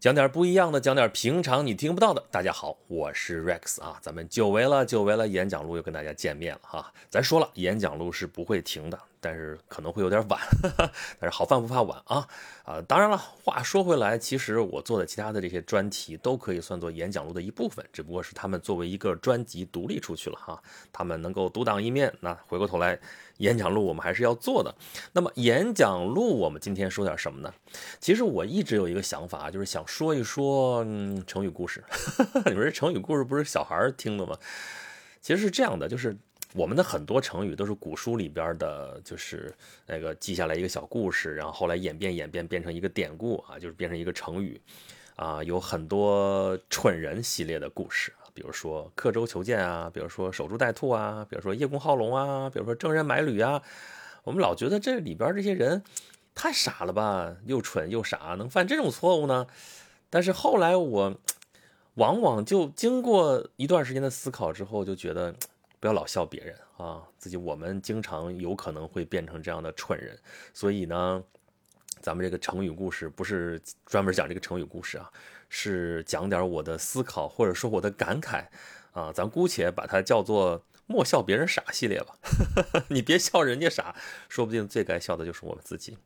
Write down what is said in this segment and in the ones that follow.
讲点不一样的，讲点平常你听不到的。大家好，我是 Rex 啊，咱们久违了，久违了，演讲录又跟大家见面了哈。咱说了，演讲录是不会停的，但是可能会有点晚，但是好饭不怕晚啊啊！当然了，话说回来，其实我做的其他的这些专题都可以算作演讲录的一部分，只不过是他们作为一个专辑独立出去了哈，他们能够独当一面。那回过头来。演讲录我们还是要做的。那么演讲录我们今天说点什么呢？其实我一直有一个想法，就是想说一说、成语故事。你说这成语故事不是小孩听的吗？其实是这样的，就是我们的很多成语都是古书里边的，就是那个记下来一个小故事，然后后来演变演变变成一个典故啊，就是变成一个成语啊，有很多蠢人系列的故事。比如说刻舟求剑啊，比如说守株待兔啊，比如说叶公好龙啊，比如说郑人买履啊，我们老觉得这里边这些人太傻了吧，又蠢又傻，能犯这种错误呢？但是后来我 往往就经过一段时间的思考之后，就觉得不要老笑别人啊，自己我们经常有可能会变成这样的蠢人，所以呢。咱们这个成语故事不是专门讲这个成语故事啊，是讲点我的思考或者说我的感慨啊，咱姑且把它叫做“莫笑别人傻”系列吧。你别笑人家傻，说不定最该笑的就是我们自己。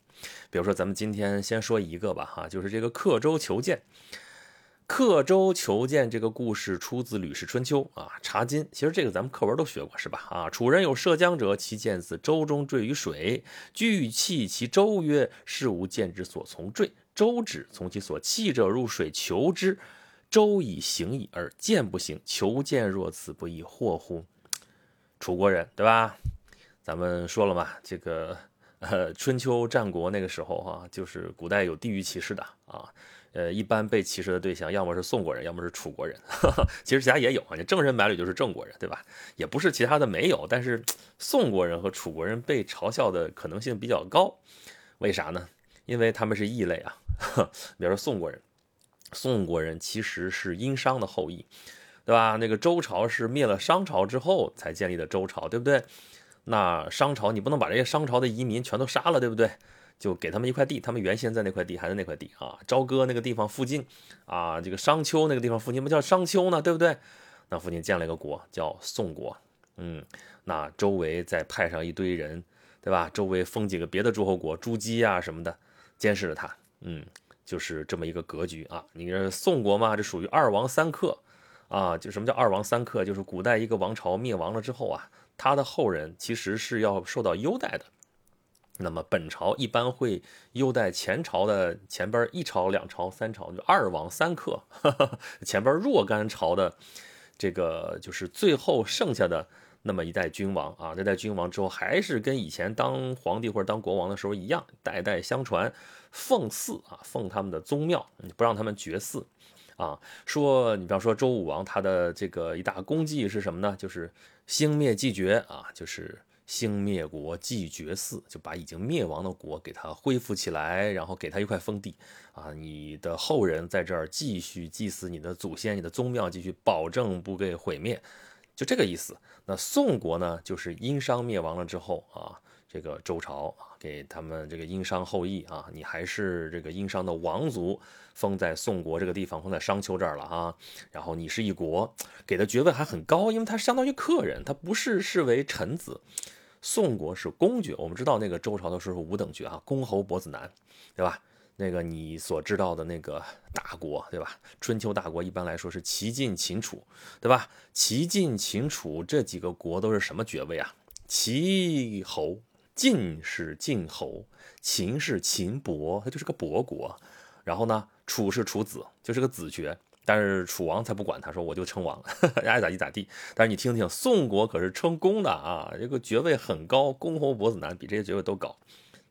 比如说，咱们今天先说一个吧，哈，就是这个刻舟求剑。刻舟求剑这个故事出自《吕氏春秋》啊，《茶经》。其实这个咱们课文都学过，是吧？啊，楚人有涉江者，其剑自舟中坠于水，具弃其舟曰：“是吾剑之所从坠。”舟止，从其所弃者入水求之，舟已行矣，而剑不行。求剑若此，不亦惑乎？楚国人，对吧？咱们说了嘛，这个呃，春秋战国那个时候哈，就是古代有地域歧视的啊。呃，一般被歧视的对象，要么是宋国人，要么是楚国人。其实其他也有啊，你郑人百里就是郑国人，对吧？也不是其他的没有，但是宋国人和楚国人被嘲笑的可能性比较高。为啥呢？因为他们是异类啊。比如说宋国人，宋国人其实是殷商的后裔，对吧？那个周朝是灭了商朝之后才建立的周朝，对不对？那商朝你不能把这些商朝的移民全都杀了，对不对？就给他们一块地，他们原先在那块地，还在那块地啊。朝歌那个地方附近，啊，这个商丘那个地方附近不叫商丘呢，对不对？那附近建了一个国，叫宋国。嗯，那周围再派上一堆人，对吧？周围封几个别的诸侯国，朱姬啊什么的，监视着他。嗯，就是这么一个格局啊。你这宋国嘛，这属于二王三克啊。就什么叫二王三克？就是古代一个王朝灭亡了之后啊，他的后人其实是要受到优待的。那么本朝一般会优待前朝的前边一朝、两朝、三朝，就二王三克。前边若干朝的这个就是最后剩下的那么一代君王啊，这代君王之后还是跟以前当皇帝或者当国王的时候一样，代代相传，奉祀啊，奉他们的宗庙，不让他们绝嗣啊。说你比方说周武王，他的这个一大功绩是什么呢？就是兴灭继绝啊，就是。兴灭国，继绝嗣，就把已经灭亡的国给它恢复起来，然后给他一块封地啊，你的后人在这儿继续祭祀你的祖先，你的宗庙继续保证不被毁灭，就这个意思。那宋国呢，就是殷商灭亡了之后啊，这个周朝，给他们这个殷商后裔啊，你还是这个殷商的王族，封在宋国这个地方，封在商丘这儿了哈。然后你是一国，给的爵位还很高，因为他相当于客人，他不是视为臣子。宋国是公爵，我们知道那个周朝的时候五等爵啊，公侯伯子男，对吧？那个你所知道的那个大国，对吧？春秋大国一般来说是齐晋秦楚，对吧？齐晋秦楚这几个国都是什么爵位啊？齐侯，晋是晋侯，秦是秦伯，它就是个伯国。然后呢，楚是楚子，就是个子爵。但是楚王才不管他，说我就称王，爱咋地咋地。但是你听听，宋国可是称公的啊，这个爵位很高，公侯伯子男比这些爵位都高。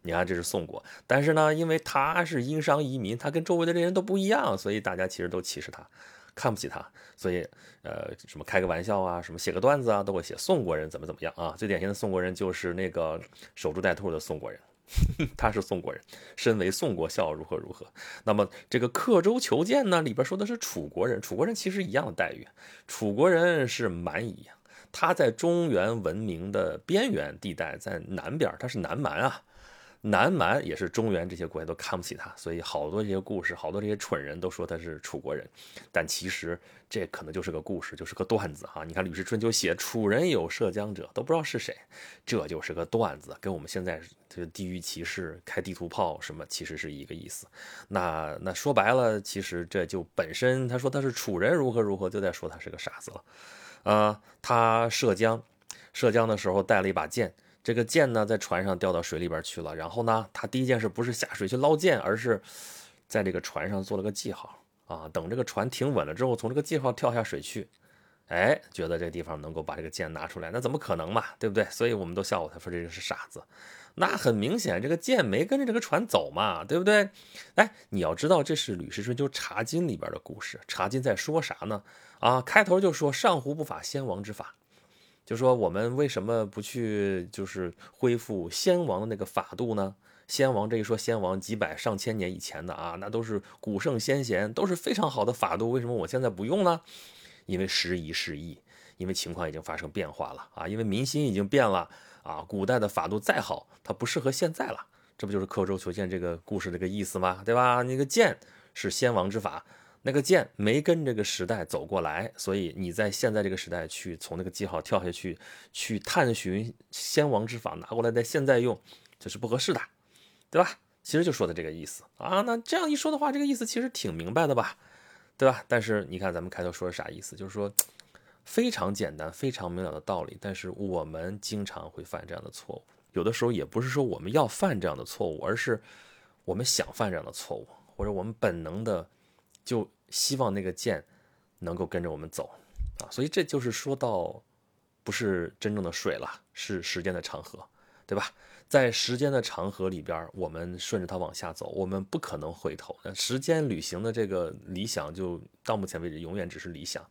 你看这是宋国，但是呢，因为他是殷商移民，他跟周围的这人都不一样，所以大家其实都歧视他，看不起他。所以，呃，什么开个玩笑啊，什么写个段子啊，都会写宋国人怎么怎么样啊。最典型的宋国人就是那个守株待兔的宋国人。他是宋国人，身为宋国笑如何如何？那么这个刻舟求剑呢？里边说的是楚国人，楚国人其实一样的待遇。楚国人是蛮夷，他在中原文明的边缘地带，在南边，他是南蛮啊。南蛮也是中原这些国家都看不起他，所以好多这些故事，好多这些蠢人都说他是楚国人，但其实这可能就是个故事，就是个段子哈。你看《吕氏春秋》写楚人有涉江者，都不知道是谁，这就是个段子，跟我们现在这个地域歧视、开地图炮什么其实是一个意思。那那说白了，其实这就本身他说他是楚人如何如何，就在说他是个傻子了。呃，他涉江，涉江的时候带了一把剑。这个剑呢，在船上掉到水里边去了。然后呢，他第一件事不是下水去捞剑，而是在这个船上做了个记号啊。等这个船停稳了之后，从这个记号跳下水去。哎，觉得这地方能够把这个剑拿出来，那怎么可能嘛？对不对？所以我们都笑话他说这个是傻子。那很明显，这个剑没跟着这个船走嘛，对不对？哎，你要知道，这是《吕氏春秋·茶经》里边的故事。茶经在说啥呢？啊，开头就说上胡不法先王之法。就说我们为什么不去就是恢复先王的那个法度呢？先王这一说，先王几百上千年以前的啊，那都是古圣先贤，都是非常好的法度。为什么我现在不用呢？因为时移世易，因为情况已经发生变化了啊，因为民心已经变了啊。古代的法度再好，它不适合现在了。这不就是刻舟求剑这个故事这个意思吗？对吧？那个剑是先王之法。那个剑没跟这个时代走过来，所以你在现在这个时代去从那个记号跳下去，去探寻先王之法拿过来在现在用，这是不合适的，对吧？其实就说的这个意思啊。那这样一说的话，这个意思其实挺明白的吧，对吧？但是你看咱们开头说的啥意思？就是说非常简单、非常明了的道理，但是我们经常会犯这样的错误。有的时候也不是说我们要犯这样的错误，而是我们想犯这样的错误，或者我们本能的。就希望那个剑能够跟着我们走啊，所以这就是说到不是真正的水了，是时间的长河，对吧？在时间的长河里边，我们顺着它往下走，我们不可能回头。那时间旅行的这个理想，就到目前为止永远只是理想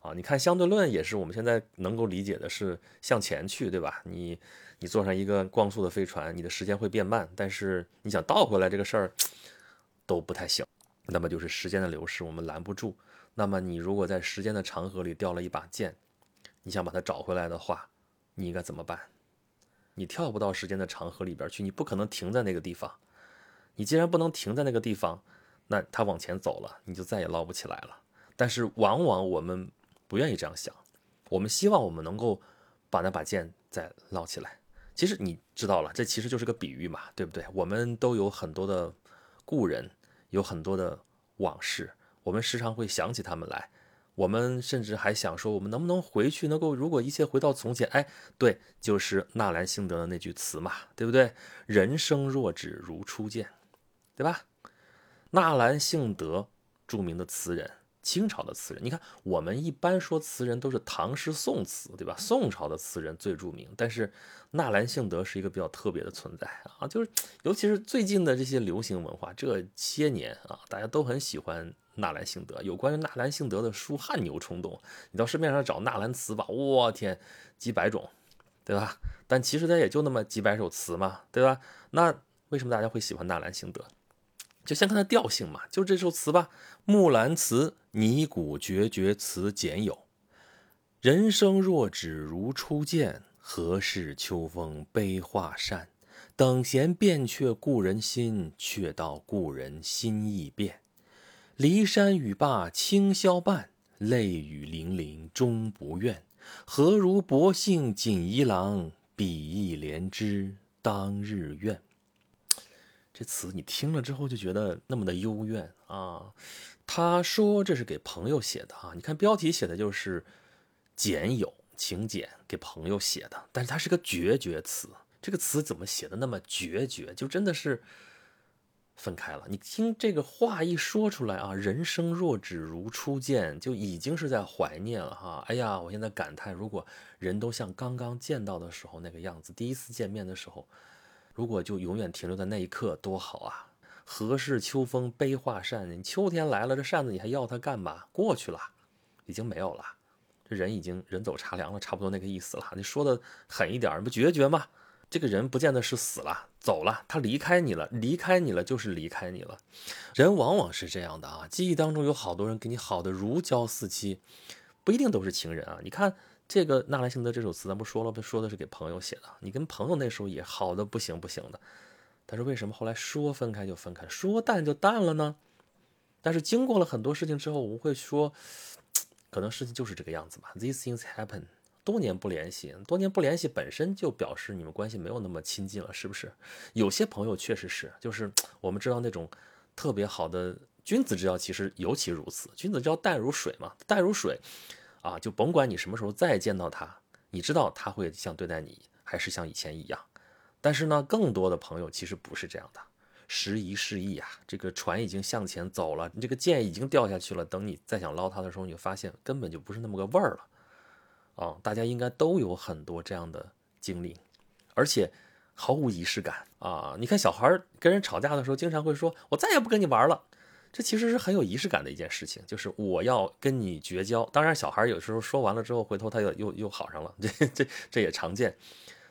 啊。你看相对论也是我们现在能够理解的是向前去，对吧？你你坐上一个光速的飞船，你的时间会变慢，但是你想倒回来这个事儿都不太行。那么就是时间的流逝，我们拦不住。那么你如果在时间的长河里掉了一把剑，你想把它找回来的话，你应该怎么办？你跳不到时间的长河里边去，你不可能停在那个地方。你既然不能停在那个地方，那它往前走了，你就再也捞不起来了。但是往往我们不愿意这样想，我们希望我们能够把那把剑再捞起来。其实你知道了，这其实就是个比喻嘛，对不对？我们都有很多的故人。有很多的往事，我们时常会想起他们来。我们甚至还想说，我们能不能回去，能够如果一切回到从前？哎，对，就是纳兰性德的那句词嘛，对不对？人生若只如初见，对吧？纳兰性德，著名的词人。清朝的词人，你看，我们一般说词人都是唐诗宋词，对吧？宋朝的词人最著名，但是纳兰性德是一个比较特别的存在啊，就是尤其是最近的这些流行文化，这些年啊，大家都很喜欢纳兰性德。有关于纳兰性德的书汗牛充栋，你到市面上找纳兰词吧，我天，几百种，对吧？但其实它也就那么几百首词嘛，对吧？那为什么大家会喜欢纳兰性德？就先看它调性嘛，就这首词吧，《木兰辞》拟古绝绝词简有。人生若只如初见，何事秋风悲画扇？等闲变却故人心，却道故人心易变。骊山语罢清宵半，泪雨霖铃终不怨。何如薄幸锦衣郎，比翼连枝当日愿。这词你听了之后就觉得那么的幽怨啊！他说这是给朋友写的啊，你看标题写的就是简友请简给朋友写的，但是它是个决绝词。这个词怎么写的那么决绝？就真的是分开了。你听这个话一说出来啊，人生若只如初见，就已经是在怀念了哈。哎呀，我现在感叹，如果人都像刚刚见到的时候那个样子，第一次见面的时候。如果就永远停留在那一刻多好啊！何事秋风悲画扇？秋天来了，这扇子你还要它干嘛？过去了，已经没有了，这人已经人走茶凉了，差不多那个意思了。你说的狠一点，不决绝吗？这个人不见得是死了，走了，他离开你了，离开你了就是离开你了。人往往是这样的啊，记忆当中有好多人给你好的如胶似漆，不一定都是情人啊。你看。这个纳兰性德这首词，咱不说了，说的是给朋友写的。你跟朋友那时候也好的不行不行的，但是为什么后来说分开就分开，说淡就淡了呢？但是经过了很多事情之后，我们会说，可能事情就是这个样子吧。These things happen。多年不联系，多年不联系本身就表示你们关系没有那么亲近了，是不是？有些朋友确实是，就是 我们知道那种特别好的君子之交，其实尤其如此。君子之交淡如水嘛，淡如水啊，就甭管你什么时候再见到他，你知道他会像对待你，还是像以前一样。但是呢，更多的朋友其实不是这样的。时移世易啊，这个船已经向前走了，你这个剑已经掉下去了。等你再想捞它的时候，你就发现根本就不是那么个味儿了。啊，大家应该都有很多这样的经历，而且毫无仪式感啊！你看小孩跟人吵架的时候，经常会说：“我再也不跟你玩了。”这其实是很有仪式感的一件事情，就是我要跟你绝交。当然，小孩有时候说完了之后，回头他又又又好上了，这这这也常见。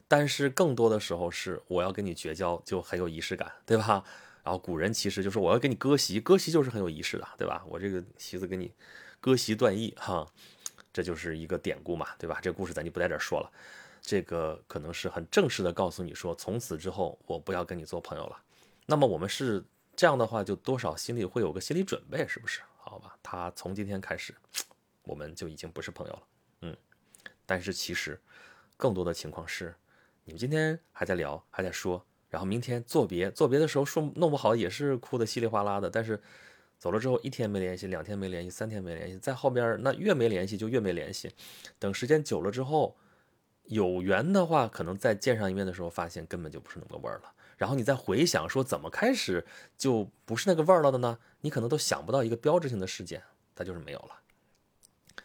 但是更多的时候是我要跟你绝交，就很有仪式感，对吧？然后古人其实就是我要跟你割席，割席就是很有仪式的，对吧？我这个席子跟你割席断义，哈。这就是一个典故嘛，对吧？这故事咱就不在这说了。这个可能是很正式的告诉你说，从此之后我不要跟你做朋友了。那么我们是这样的话，就多少心里会有个心理准备，是不是？好吧，他从今天开始，我们就已经不是朋友了。嗯，但是其实更多的情况是，你们今天还在聊，还在说，然后明天作别，作别的时候说弄不好也是哭的稀里哗啦的，但是。走了之后，一天没联系，两天没联系，三天没联系，在后边那越没联系就越没联系。等时间久了之后，有缘的话，可能再见上一面的时候，发现根本就不是那么个味儿了。然后你再回想说怎么开始就不是那个味儿了的呢？你可能都想不到一个标志性的事件，它就是没有了。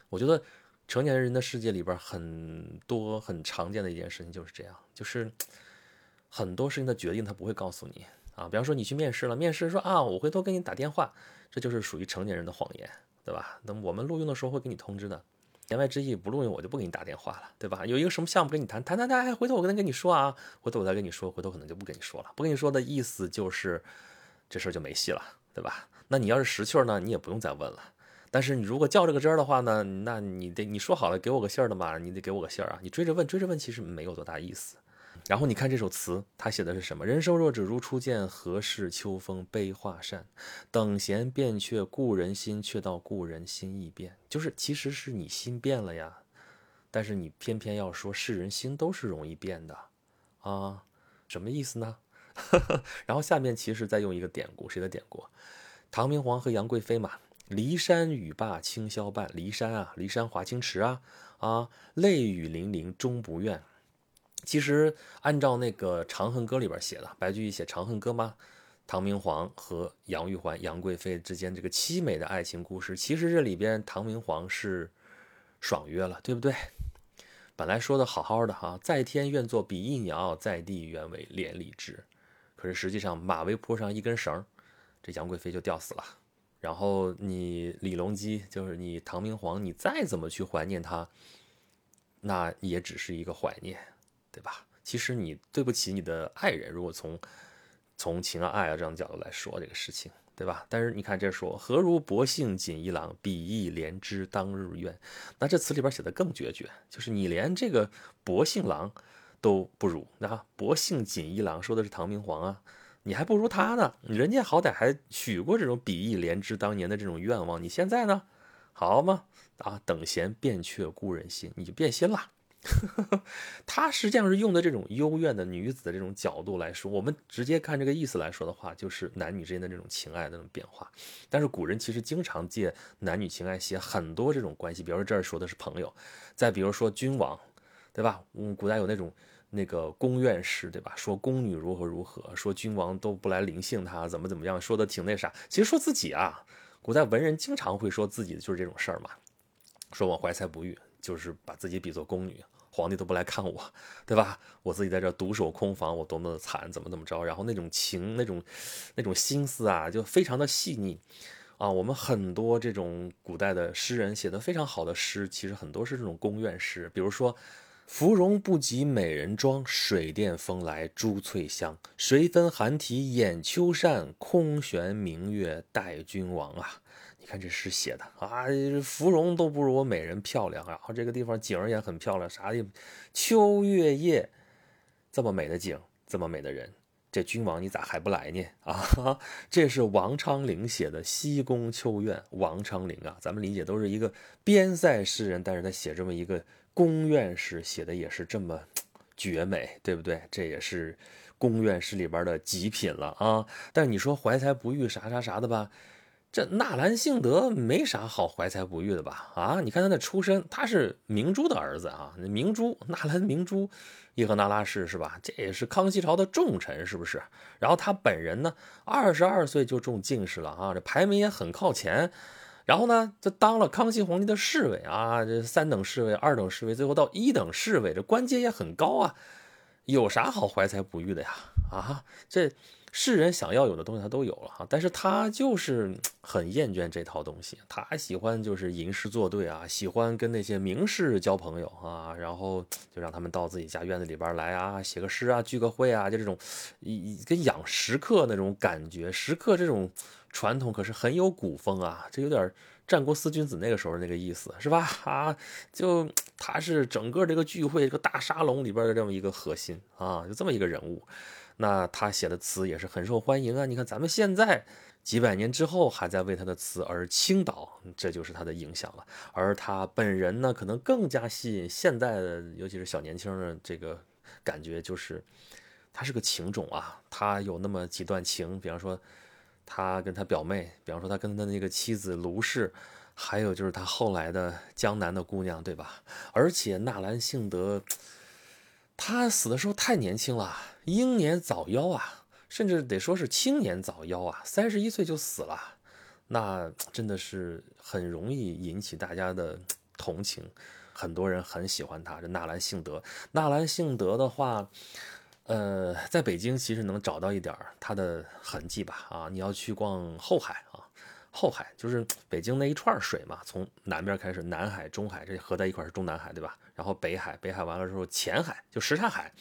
我觉得成年人的世界里边很多很常见的一件事情就是这样，就是很多事情的决定他不会告诉你啊。比方说你去面试了，面试说啊，我回头给你打电话。这就是属于成年人的谎言，对吧？那么我们录用的时候会给你通知的，言外之意不录用我就不给你打电话了，对吧？有一个什么项目跟你谈谈谈谈，哎，回头我跟他跟你说啊，回头我再跟你说，回头可能就不跟你说了，不跟你说的意思就是这事儿就没戏了，对吧？那你要是识趣呢，你也不用再问了。但是你如果较这个真儿的话呢，那你得你说好了给我个信儿的嘛，你得给我个信儿啊，你追着问追着问其实没有多大意思。然后你看这首词，他写的是什么？人生若只如初见，何事秋风悲画扇？等闲变却故人心，却道故人心易变。就是其实是你心变了呀，但是你偏偏要说世人心都是容易变的啊？什么意思呢？然后下面其实再用一个典故，谁的典故？唐明皇和杨贵妃嘛。骊山语罢清宵半，骊山啊，骊山华清池啊，啊，泪雨霖铃终不怨。其实按照那个《长恨歌》里边写的，白居易写《长恨歌》吗？唐明皇和杨玉环、杨贵妃之间这个凄美的爱情故事，其实这里边唐明皇是爽约了，对不对？本来说的好好的哈，在天愿作比翼鸟，在地愿为连理枝。可是实际上马嵬坡上一根绳，这杨贵妃就吊死了。然后你李隆基，就是你唐明皇，你再怎么去怀念他，那也只是一个怀念。对吧？其实你对不起你的爱人，如果从从情啊爱啊这样的角度来说这个事情，对吧？但是你看这说何如薄幸锦衣郎，比翼连枝当日愿。那这词里边写的更决绝，就是你连这个薄幸郎都不如，那薄幸锦衣郎说的是唐明皇啊，你还不如他呢。人家好歹还许过这种比翼连枝当年的这种愿望，你现在呢？好吗？啊，等闲变却故人心，你就变心了。他实际上是用的这种幽怨的女子的这种角度来说，我们直接看这个意思来说的话，就是男女之间的这种情爱的那种变化。但是古人其实经常借男女情爱写很多这种关系，比如说这儿说的是朋友，再比如说君王，对吧？嗯，古代有那种那个宫怨诗，对吧？说宫女如何如何，说君王都不来临幸他，怎么怎么样，说的挺那啥。其实说自己啊，古代文人经常会说自己的就是这种事儿嘛，说我怀才不遇。就是把自己比作宫女，皇帝都不来看我，对吧？我自己在这独守空房，我多么的惨，怎么怎么着？然后那种情，那种那种心思啊，就非常的细腻啊。我们很多这种古代的诗人写的非常好的诗，其实很多是这种宫怨诗。比如说“芙蓉不及美人妆，水殿风来珠翠香。谁分寒啼掩秋扇，空悬明月待君王啊。”你看这诗写的啊，芙蓉都不如我美人漂亮。然后这个地方景儿也很漂亮，啥也，秋月夜，这么美的景，这么美的人，这君王你咋还不来呢？啊，这是王昌龄写的《西宫秋怨》。王昌龄啊，咱们理解都是一个边塞诗人，但是他写这么一个宫院士，写的也是这么 绝美，对不对？这也是宫院士里边的极品了啊。但是你说怀才不遇啥啥啥的吧？这纳兰性德没啥好怀才不遇的吧？啊，你看他的出身，他是明珠的儿子啊，明珠纳兰明珠，叶赫那拉氏是吧？这也是康熙朝的重臣，是不是？然后他本人呢，二十二岁就中进士了啊，这排名也很靠前。然后呢，就当了康熙皇帝的侍卫啊，这三等侍卫、二等侍卫，最后到一等侍卫，这官阶也很高啊。有啥好怀才不遇的呀？啊，这。世人想要有的东西，他都有了哈，但是他就是很厌倦这套东西，他喜欢就是吟诗作对啊，喜欢跟那些名士交朋友啊，然后就让他们到自己家院子里边来啊，写个诗啊，聚个会啊，就这种，跟养食客那种感觉，食客这种传统可是很有古风啊，这有点战国四君子那个时候那个意思是吧？啊，就他是整个这个聚会这个大沙龙里边的这么一个核心啊，就这么一个人物。那他写的词也是很受欢迎啊！你看咱们现在几百年之后还在为他的词而倾倒，这就是他的影响了。而他本人呢，可能更加吸引现在的，尤其是小年轻的这个感觉，就是他是个情种啊。他有那么几段情，比方说他跟他表妹，比方说他跟他的那个妻子卢氏，还有就是他后来的江南的姑娘，对吧？而且纳兰性德。他死的时候太年轻了，英年早夭啊，甚至得说是青年早夭啊，三十一岁就死了，那真的是很容易引起大家的同情，很多人很喜欢他。这纳兰性德，纳兰性德的话，呃，在北京其实能找到一点他的痕迹吧？啊，你要去逛后海啊。后海就是北京那一串水嘛，从南边开始，南海、中海这合在一块是中南海，对吧？然后北海，北海完了之后，前海就什刹海，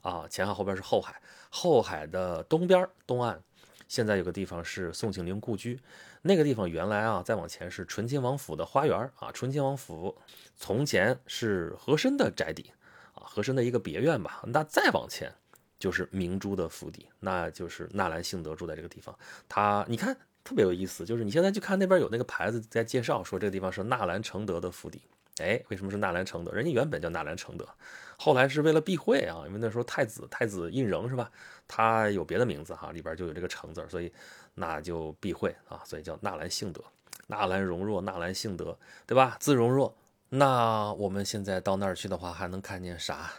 啊，前海后边是后海，后海的东边东岸，现在有个地方是宋庆龄故居，那个地方原来啊，再往前是醇亲王府的花园啊，醇亲王府从前是和珅的宅邸啊，和珅的一个别院吧，那再往前就是明珠的府邸，那就是纳兰性德住在这个地方，他你看。特别有意思，就是你现在去看那边有那个牌子在介绍说这个地方是纳兰承德的府邸。哎，为什么是纳兰承德？人家原本叫纳兰承德，后来是为了避讳啊，因为那时候太子太子胤禛是吧？他有别的名字哈，里边就有这个承字，所以那就避讳啊，所以叫纳兰性德。纳兰容若，纳兰性德，对吧？字容若。那我们现在到那儿去的话，还能看见啥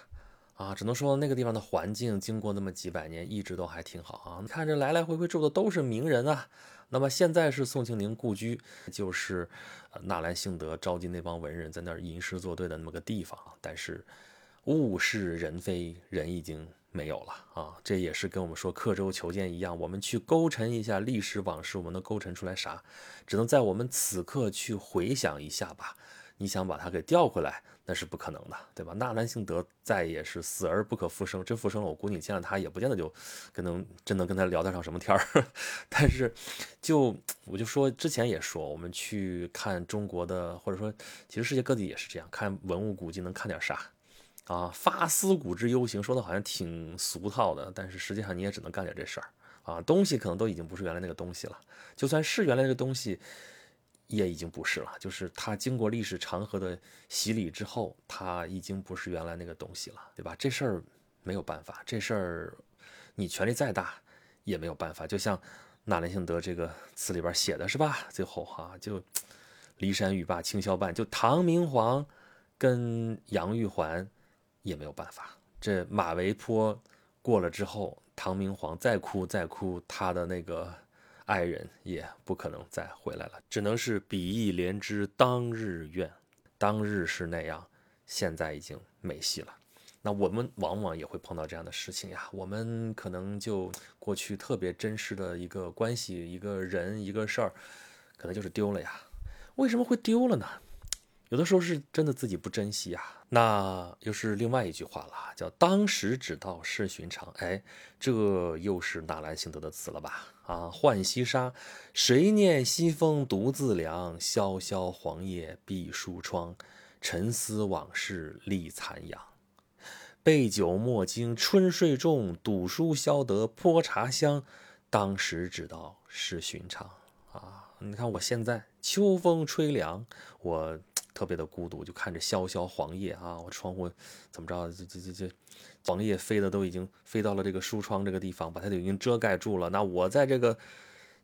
啊？只能说那个地方的环境经过那么几百年，一直都还挺好啊。你看这来来回回住的都是名人啊。那么现在是宋庆龄故居，就是纳兰性德召集那帮文人在那儿吟诗作对的那么个地方。但是物是人非，人已经没有了啊！这也是跟我们说刻舟求剑一样，我们去勾陈一下历史往事，我们能勾陈出来啥？只能在我们此刻去回想一下吧。你想把它给调回来，那是不可能的，对吧？纳兰性德再也是死而不可复生，真复生了，我估计你见了他也不见得就跟能真能跟他聊得上什么天儿。但是，就我就说之前也说，我们去看中国的，或者说其实世界各地也是这样，看文物古迹能看点啥啊？发思古之幽行，说的好像挺俗套的，但是实际上你也只能干点这事儿啊。东西可能都已经不是原来那个东西了，就算是原来那个东西。也已经不是了，就是它经过历史长河的洗礼之后，它已经不是原来那个东西了，对吧？这事儿没有办法，这事儿你权力再大也没有办法。就像纳兰性德这个词里边写的是吧？最后哈，就骊山语罢清宵半，就唐明皇跟杨玉环也没有办法。这马嵬坡过了之后，唐明皇再哭再哭，他的那个。爱人也不可能再回来了，只能是比翼连枝当日愿。当日是那样，现在已经没戏了。那我们往往也会碰到这样的事情呀。我们可能就过去特别真实的一个关系、一个人、一个事儿，可能就是丢了呀。为什么会丢了呢？有的时候是真的自己不珍惜啊，那又是另外一句话了，叫“当时只道是寻常”。哎，这又是纳兰性德的词了吧？啊，浣溪沙，谁念西风独自凉？萧萧黄叶闭疏窗，沉思往事立残阳。杯酒莫惊春睡重，赌书消得泼茶香。当时只道是寻常啊！你看我现在秋风吹凉，我特别的孤独，就看着萧萧黄叶啊，我窗户怎么着？这这这这黄叶飞的都已经飞到了这个书窗这个地方，把它都已经遮盖住了。那我在这个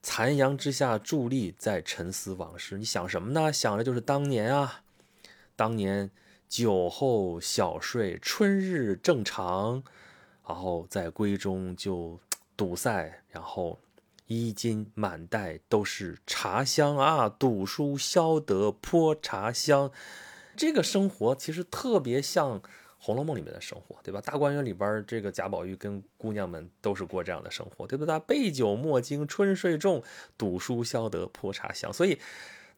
残阳之下伫立，在沉思往事。你想什么呢？想着就是当年啊，当年。酒后小睡，春日正长，然后在闺中就堵塞，然后衣襟满带都是茶香啊，赌书消得泼茶香。这个生活其实特别像《红楼梦》里面的生活，对吧？大观园里边这个贾宝玉跟姑娘们都是过这样的生活，对不对？杯酒莫惊春睡重，赌书消得泼茶香。所以。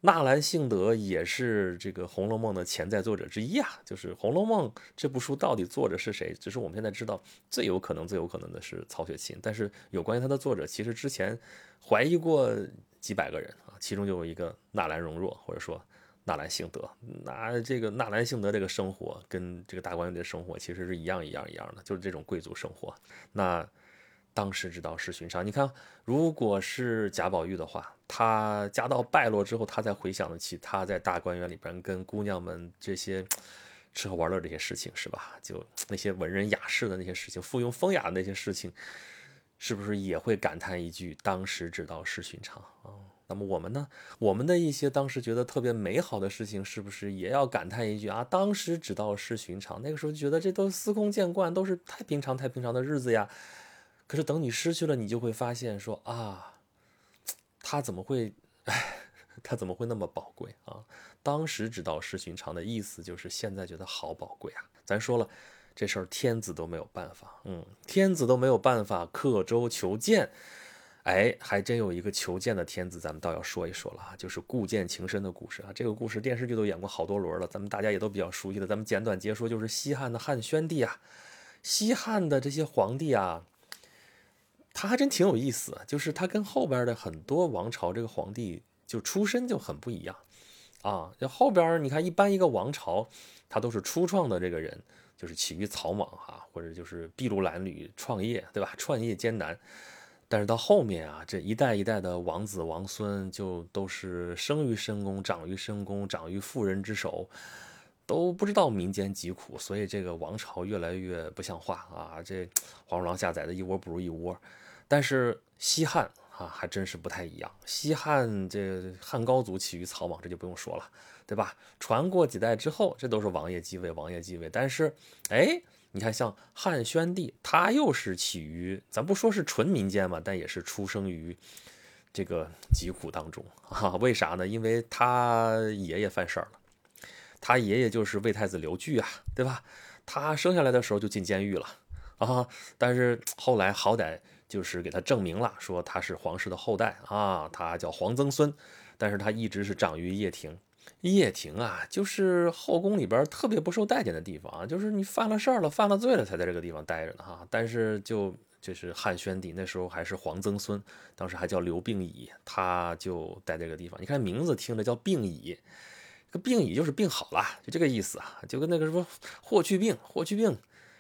纳兰性德也是这个《红楼梦》的潜在作者之一啊。就是《红楼梦》这部书到底作者是谁？只是我们现在知道最有可能、最有可能的是曹雪芹。但是有关于他的作者，其实之前怀疑过几百个人啊，其中就有一个纳兰容若，或者说纳兰性德。那这个纳兰性德这个生活跟这个大观园的生活其实是一样一样一样的，就是这种贵族生活。那。当时知道是寻常。你看，如果是贾宝玉的话，他家道败落之后，他才回想得起他在大观园里边跟姑娘们这些吃喝玩乐这些事情，是吧？就那些文人雅士的那些事情，附庸风雅的那些事情，是不是也会感叹一句“当时知道是寻常”啊？那么我们呢？我们的一些当时觉得特别美好的事情，是不是也要感叹一句啊？当时只道是寻常，那个时候觉得这都司空见惯，都是太平常、太平常的日子呀。可是等你失去了，你就会发现说啊，他怎么会，哎，他怎么会那么宝贵啊？当时知道是寻常的意思，就是现在觉得好宝贵啊。咱说了，这事儿天子都没有办法，嗯，天子都没有办法刻舟求剑，哎，还真有一个求剑的天子，咱们倒要说一说了啊，就是故剑情深的故事啊。这个故事电视剧都演过好多轮了，咱们大家也都比较熟悉的，咱们简短截说，就是西汉的汉宣帝啊，西汉的这些皇帝啊。他还真挺有意思，就是他跟后边的很多王朝这个皇帝就出身就很不一样，啊，就后边你看一般一个王朝，他都是初创的这个人，就是起于草莽哈，或者就是筚路蓝缕创业，对吧？创业艰难，但是到后面啊，这一代一代的王子王孙就都是生于深宫，长于深宫，长于妇人之手，都不知道民间疾苦，所以这个王朝越来越不像话啊，这 黄鼠狼下崽的一窝不如一窝。但是西汉啊，还真是不太一样。西汉这汉高祖起于草莽，这就不用说了，对吧？传过几代之后，这都是王爷继位，王爷继位。但是，哎，你看像汉宣帝，他又是起于，咱不说是纯民间嘛，但也是出生于这个疾苦当中啊。为啥呢？因为他爷爷犯事儿了，他爷爷就是魏太子刘据啊，对吧？他生下来的时候就进监狱了啊。但是后来好歹。就是给他证明了，说他是皇室的后代啊，他叫皇曾孙，但是他一直是长于掖庭。掖庭啊，就是后宫里边特别不受待见的地方啊，就是你犯了事儿了，犯了罪了，才在这个地方待着呢哈。但是就就是汉宣帝那时候还是皇曾孙，当时还叫刘病已，他就待这个地方。你看名字听着叫病已，这个病已就是病好了，就这个意思啊，就跟那个什么霍去病，霍去病。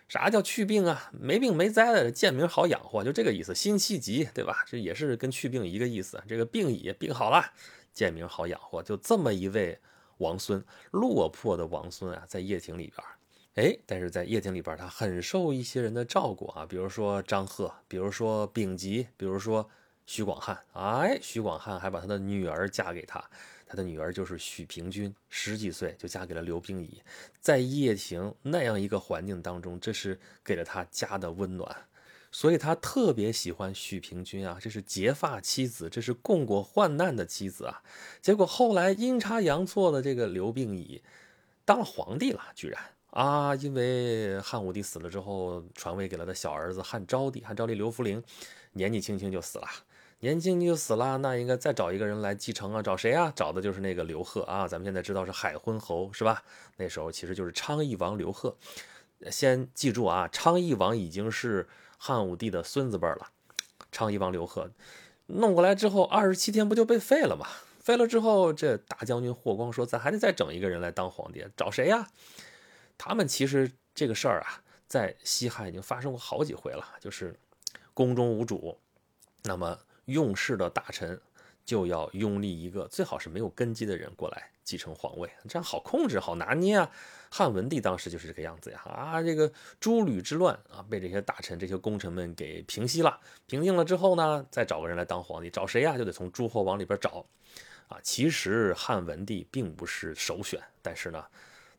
啥叫去病啊？没病没灾的，贱名好养活，就这个意思。辛弃疾，对吧？这也是跟去病一个意思。这个病已病好了，贱名好养活，就这么一位王孙，落魄的王孙啊，在掖庭里边，哎，但是在掖庭里边，他很受一些人的照顾啊，比如说张贺，比如说丙吉，比如说徐广汉，哎，徐广汉还把他的女儿嫁给他。他的女儿就是许平君，十几岁就嫁给了刘病已，在夜庭那样一个环境当中，这是给了他家的温暖，所以他特别喜欢许平君啊，这是结发妻子，这是共过患难的妻子啊。结果后来阴差阳错的，这个刘病已当了皇帝了，居然啊，因为汉武帝死了之后，传位给了他小儿子汉昭帝，汉昭帝刘弗陵年纪轻轻就死了。年轻就死了，那应该再找一个人来继承啊？找谁啊？找的就是那个刘贺啊！咱们现在知道是海昏侯是吧？那时候其实就是昌邑王刘贺。先记住啊，昌邑王已经是汉武帝的孙子辈了。昌邑王刘贺弄过来之后，二十七天不就被废了吗？废了之后，这大将军霍光说：“咱还得再整一个人来当皇帝，找谁呀？”他们其实这个事儿啊，在西汉已经发生过好几回了，就是宫中无主，那么用事的大臣就要拥立一个最好是没有根基的人过来继承皇位，这样好控制、好拿捏啊。汉文帝当时就是这个样子呀，啊，这个诸吕之乱啊，被这些大臣、这些功臣们给平息了，平定了之后呢，再找个人来当皇帝，找谁呀？就得从诸侯王里边找。啊，其实汉文帝并不是首选，但是呢，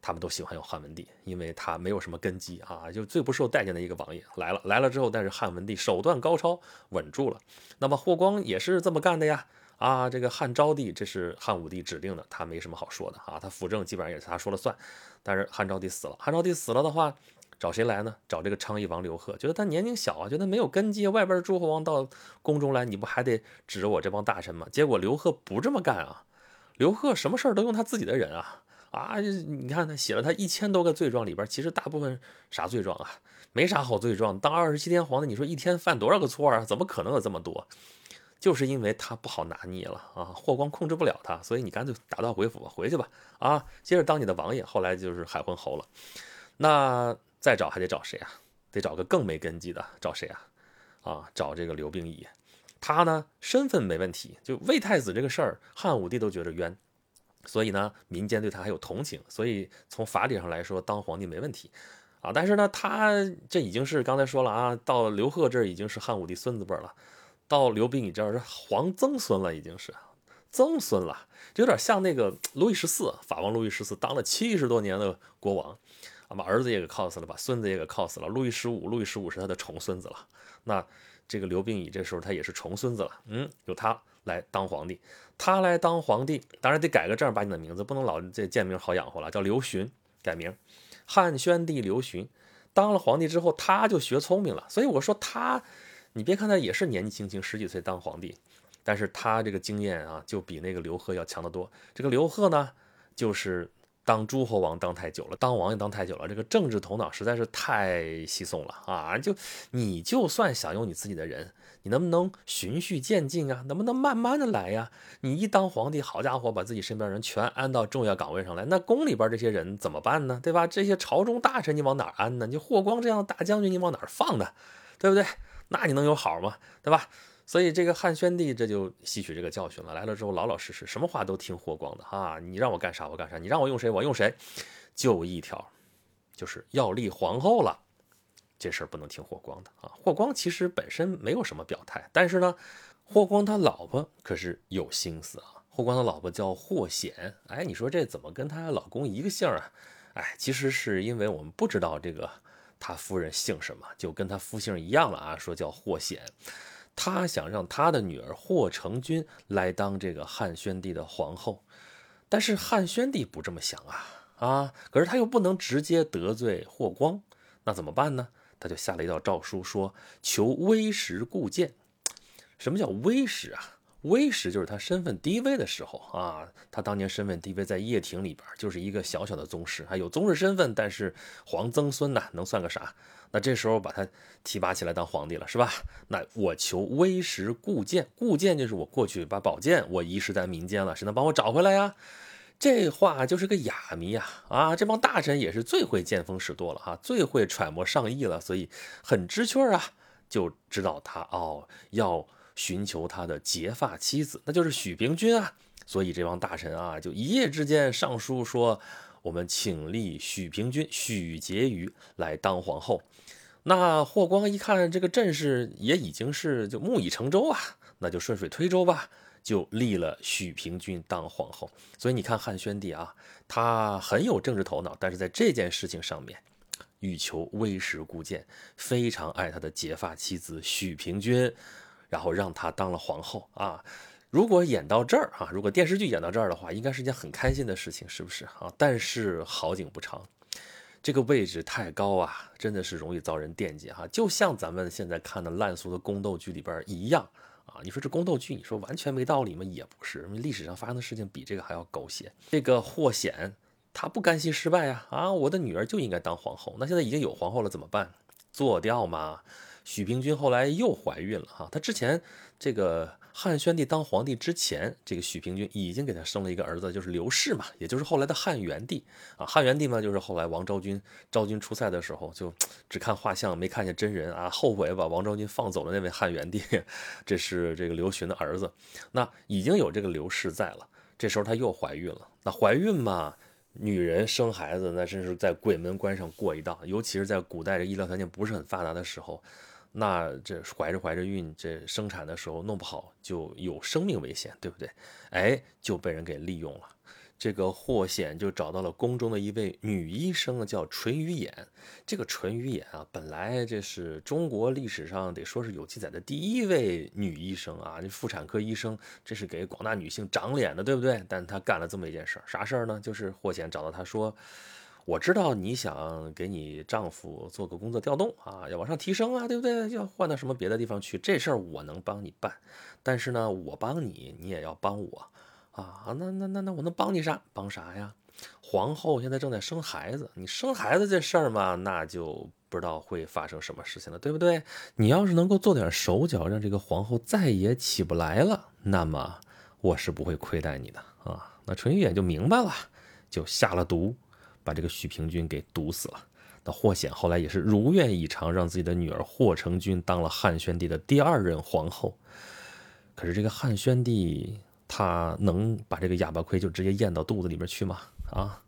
他们都喜欢用汉文帝，因为他没有什么根基啊，就最不受待见的一个王爷来了，来了之后，但是汉文帝手段高超，稳住了。那么霍光也是这么干的呀，啊，这个汉昭帝这是汉武帝指定的，他没什么好说的啊，他辅政基本上也是他说了算。但是汉昭帝死了，汉昭帝死了的话。找谁来呢？找这个昌邑王刘贺，觉得他年龄小啊，觉得没有根基。外边的诸侯王到宫中来，你不还得指着我这帮大臣吗？结果刘贺不这么干啊！刘贺什么事儿都用他自己的人啊啊！你看他写了他一千多个罪状里边，其实大部分啥罪状啊？没啥好罪状。当二十七天皇帝，你说一天犯多少个错啊？怎么可能有这么多？就是因为他不好拿捏了啊！霍光控制不了他，所以你干脆打道回府吧，回去吧啊！接着当你的王爷，后来就是海昏侯了。那。再找还得找谁啊？得找个更没根基的，找谁啊？啊，找这个刘病已。他呢，身份没问题，就魏太子这个事儿，汉武帝都觉得冤，所以呢，民间对他还有同情，所以从法理上来说，当皇帝没问题啊。但是呢，他这已经是刚才说了啊，到刘贺这儿已经是汉武帝孙子辈了，到刘病已这儿是皇曾孙了，已经是曾孙了，就有点像那个路易十四，法王路易十四当了七十多年的国王。啊，把儿子也给 cos 了，把孙子也给 cos 了。路易十五，路易十五是他的重孙子了。那这个刘病已这时候他也是重孙子了。嗯，有他来当皇帝，他来当皇帝，当然得改个正儿八经的名字，不能老这贱名好养活了，叫刘询，改名汉宣帝刘询。当了皇帝之后，他就学聪明了。所以我说他，你别看他也是年纪轻轻十几岁当皇帝，但是他这个经验啊，就比那个刘贺要强得多。这个刘贺呢，就是。当诸侯王当太久了，当王爷当太久了，这个政治头脑实在是太稀松了啊！就你就算想用你自己的人，能不能循序渐进啊？能不能慢慢的来呀？你一当皇帝，好家伙，把自己身边人全安到重要岗位上来，那宫里边这些人怎么办呢？对吧？这些朝中大臣你往哪安呢？你霍光这样的大将军你往哪放呢？对不对？那你能有好吗？对吧？所以这个汉宣帝这就吸取这个教训了，来了之后老老实实，什么话都听霍光的啊！你让我干啥我干啥，你让我用谁我用谁，就一条，就是要立皇后了，这事儿不能听霍光的啊！霍光其实本身没有什么表态，但是呢，霍光他老婆可是有心思啊。霍光的老婆叫霍显，哎，你说这怎么跟他老公一个姓啊？哎，其实是因为我们不知道这个他夫人姓什么，就跟他夫姓一样了啊，说叫霍显。他想让他的女儿霍成君来当这个汉宣帝的皇后，但是汉宣帝不这么想啊啊！可是他又不能直接得罪霍光，那怎么办呢？他就下了一道诏书，说求微时固谏。什么叫微时啊？微时就是他身份低微的时候啊。他当年身份低微，在掖庭里边就是一个小小的宗室，还有宗室身份，但是皇曾孙呐，能算个啥？那这时候把他提拔起来当皇帝了，是吧？那我求微时固谏，固谏就是我过去把宝剑我遗失在民间了，谁能帮我找回来呀？这话就是个哑谜呀！啊，这帮大臣也是最会见风使舵了哈，最会揣摩上意了，所以很知趣啊，就知道他哦要寻求他的结发妻子，那就是许平君啊。所以这帮大臣啊，就一夜之间上书说。我们请立许平君、许婕妤来当皇后。那霍光一看这个阵势也已经是就木已成舟啊，那就顺水推舟吧，就立了许平君当皇后。所以你看汉宣帝啊，他很有政治头脑，但是在这件事情上面欲求微时固谏，非常爱他的结发妻子许平君，然后让他当了皇后啊。如果演到这儿啊，如果电视剧演到这儿的话，应该是一件很开心的事情，是不是啊？但是好景不长，这个位置太高啊，真的是容易遭人惦记哈。就像咱们现在看的烂俗的宫斗剧里边一样。你说这宫斗剧，你说完全没道理吗？也不是，历史上发生的事情比这个还要狗血。这个霍显他不甘心失败呀啊！我的女儿就应该当皇后，那现在已经有皇后了，怎么办？做掉吗？许平君后来又怀孕了哈，他之前这个汉宣帝当皇帝之前，这个许平君已经给他生了一个儿子，就是刘氏嘛，也就是后来的汉元帝啊。汉元帝嘛，就是后来王昭君昭君出塞的时候，就只看画像没看见真人啊，后悔把王昭君放走了那位汉元帝，这是这个刘询的儿子。那已经有这个刘氏在了，这时候他又怀孕了。那怀孕嘛？女人生孩子，那真是在鬼门关上过一道，尤其是在古代这医疗条件不是很发达的时候，那这怀着怀着孕，这生产的时候弄不好就有生命危险，对不对？哎，就被人给利用了。这个霍显就找到了宫中的一位女医生，叫淳于衍。这个淳于衍啊，本来这是中国历史上得说是有记载的第一位女医生啊，这妇产科医生，这是给广大女性长脸的，对不对？但她干了这么一件事儿，啥事儿呢？就是霍显找到她说：“我知道你想给你丈夫做个工作调动啊，要往上提升啊，对不对？要换到什么别的地方去，这事儿我能帮你办，但是呢，我帮你，你也要帮我。”啊，那那那那我能帮你啥？帮啥呀？皇后现在正在生孩子，你生孩子这事儿嘛，那就不知道会发生什么事情了，对不对？你要是能够做点手脚，让这个皇后再也起不来了，那么我是不会亏待你的啊。那淳于衍就明白了，就下了毒，把这个许平君给毒死了。那霍显后来也是如愿以偿，让自己的女儿霍成君当了汉宣帝的第二任皇后。可是这个汉宣帝。他能把这个哑巴亏就直接咽到肚子里面去吗？啊，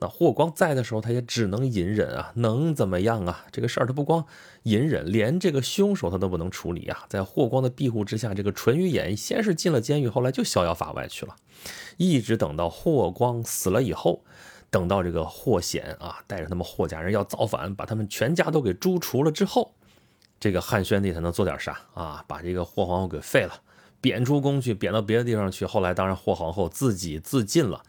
那霍光在的时候，他也只能隐忍啊，能怎么样啊？这个事儿他不光隐忍，连这个凶手他都不能处理啊。在霍光的庇护之下，这个淳于衍先是进了监狱，后来就逍遥法外去了。一直等到霍光死了以后，等到这个霍显啊带着他们霍家人要造反，把他们全家都给诛除了之后，这个汉宣帝才能做点啥啊？把这个霍皇后给废了。贬出宫去，贬到别的地方去。后来当然霍皇后自己自尽了，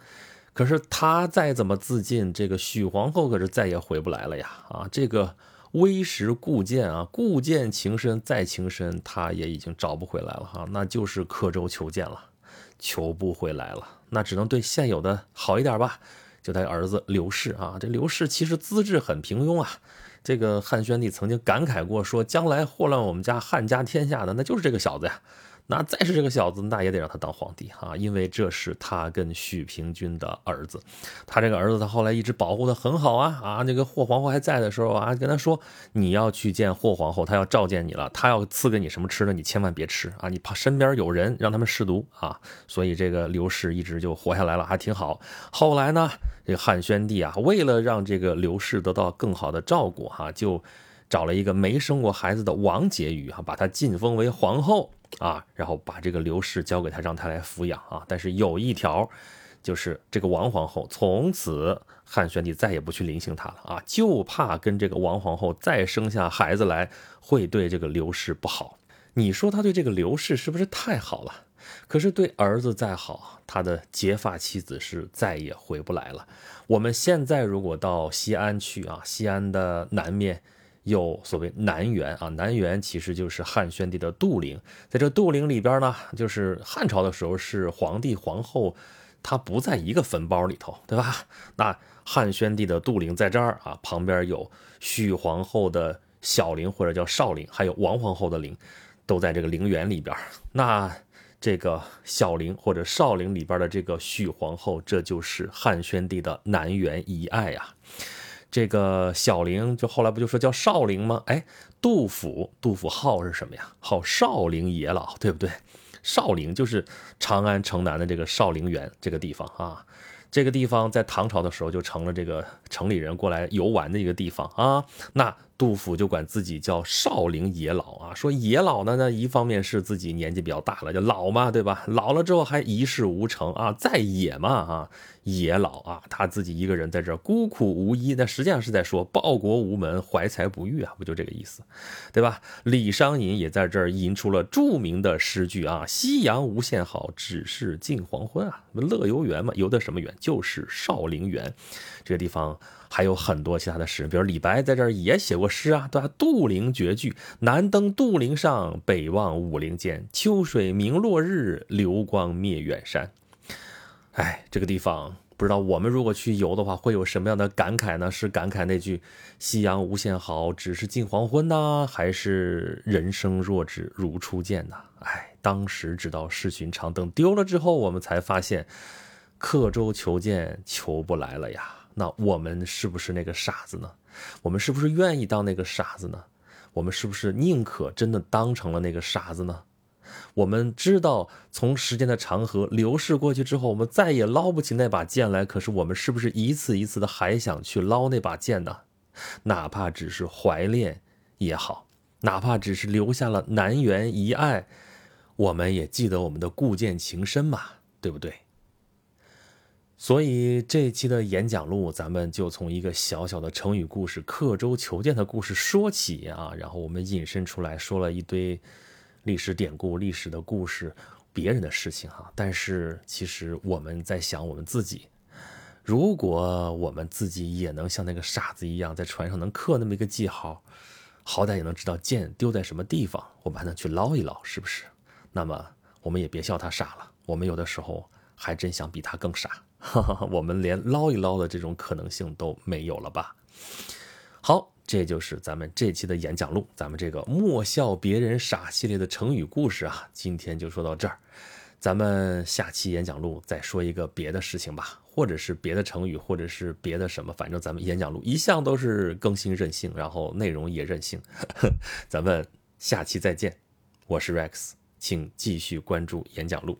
可是她再怎么自尽，这个许皇后可是再也回不来了呀！啊，这个微时故见啊，故见情深再情深，她也已经找不回来了哈，那就是刻舟求剑了，求不回来了，那只能对现有的好一点吧。就他儿子刘氏啊，这刘氏其实资质很平庸啊。这个汉宣帝曾经感慨过，说将来祸乱我们家汉家天下的，那就是这个小子呀。那再是这个小子，那也得让他当皇帝啊，因为这是他跟许平君的儿子。他这个儿子，他后来一直保护的很好啊啊！那个霍皇后还在的时候啊，跟他说你要去见霍皇后，他要召见你了，他要赐给你什么吃的，你千万别吃啊！你怕身边有人让他们试毒啊。所以这个刘氏一直就活下来了，还挺好。后来呢，这个汉宣帝啊，为了让这个刘氏得到更好的照顾哈，就找了一个没生过孩子的王婕妤哈，把她晋封为皇后。啊，然后把这个刘氏交给他，让他来抚养啊。但是有一条，就是这个王皇后从此汉宣帝再也不去临幸她了啊，就怕跟这个王皇后再生下孩子来，会对这个刘氏不好。你说他对这个刘氏是不是太好了？可是对儿子再好，他的结发妻子是再也回不来了。我们现在如果到西安去啊，西安的南面。有所谓南园啊，南园其实就是汉宣帝的杜陵，在这杜陵里边呢，就是汉朝的时候是皇帝皇后，他不在一个坟包里头，对吧？那汉宣帝的杜陵在这儿啊，旁边有许皇后的小陵或者叫少陵，还有王皇后的陵，都在这个陵园里边。那这个小陵或者少陵里边的这个许皇后，这就是汉宣帝的南园遗爱呀。这个小陵就后来不就说叫少陵吗？哎，杜甫，杜甫号是什么呀？号少陵野老，对不对？少陵就是长安城南的这个少陵园这个地方啊。这个地方在唐朝的时候就成了这个城里人过来游玩的一个地方啊。那杜甫就管自己叫少陵野老啊，说野老呢，那一方面是自己年纪比较大了，就老嘛，对吧？老了之后还一事无成啊，再野嘛啊。野老啊，他自己一个人在这孤苦无依，那实际上是在说报国无门，怀才不遇啊，不就这个意思，对吧？李商隐也在这儿吟出了著名的诗句啊：“夕阳无限好，只是近黄昏啊。”乐游原嘛，游的什么园？就是少陵园。这个地方还有很多其他的诗人，比如李白在这儿也写过诗啊，对吧？杜陵绝句：“南登杜陵上，北望武陵间。秋水明落日，流光灭远山。”哎，这个地方不知道我们如果去游的话，会有什么样的感慨呢？是感慨那句“夕阳无限好，只是近黄昏”呢，还是“人生若只如初见”呢？哎，当时知道是寻常，等丢了之后，我们才发现刻舟求剑求不来了呀。那我们是不是那个傻子呢？我们是不是愿意当那个傻子呢？我们是不是宁可真的当成了那个傻子呢？我们知道，从时间的长河流逝过去之后，我们再也捞不起那把剑来。可是，我们是不是一次一次的还想去捞那把剑呢？哪怕只是怀恋也好，哪怕只是留下了南园一爱，我们也记得我们的故剑情深嘛，对不对？所以这一期的演讲录，咱们就从一个小小的成语故事“刻舟求剑”的故事说起啊，然后我们引申出来说了一堆历史典故、历史的故事、别人的事情哈。但是其实我们在想我们自己，如果我们自己也能像那个傻子一样，在船上能刻那么一个记号，好歹也能知道剑丢在什么地方，我们还能去捞一捞，是不是？那么我们也别笑他傻了，我们有的时候还真想比他更傻。哈哈，我们连捞一捞的这种可能性都没有了吧？好，这就是咱们这期的演讲录，咱们这个莫笑别人傻系列的成语故事啊，今天就说到这儿。咱们下期演讲录再说一个别的事情吧，或者是别的成语，或者是别的什么，反正咱们演讲录一向都是更新任性，然后内容也任性。咱们下期再见，我是 Rex，请继续关注演讲录。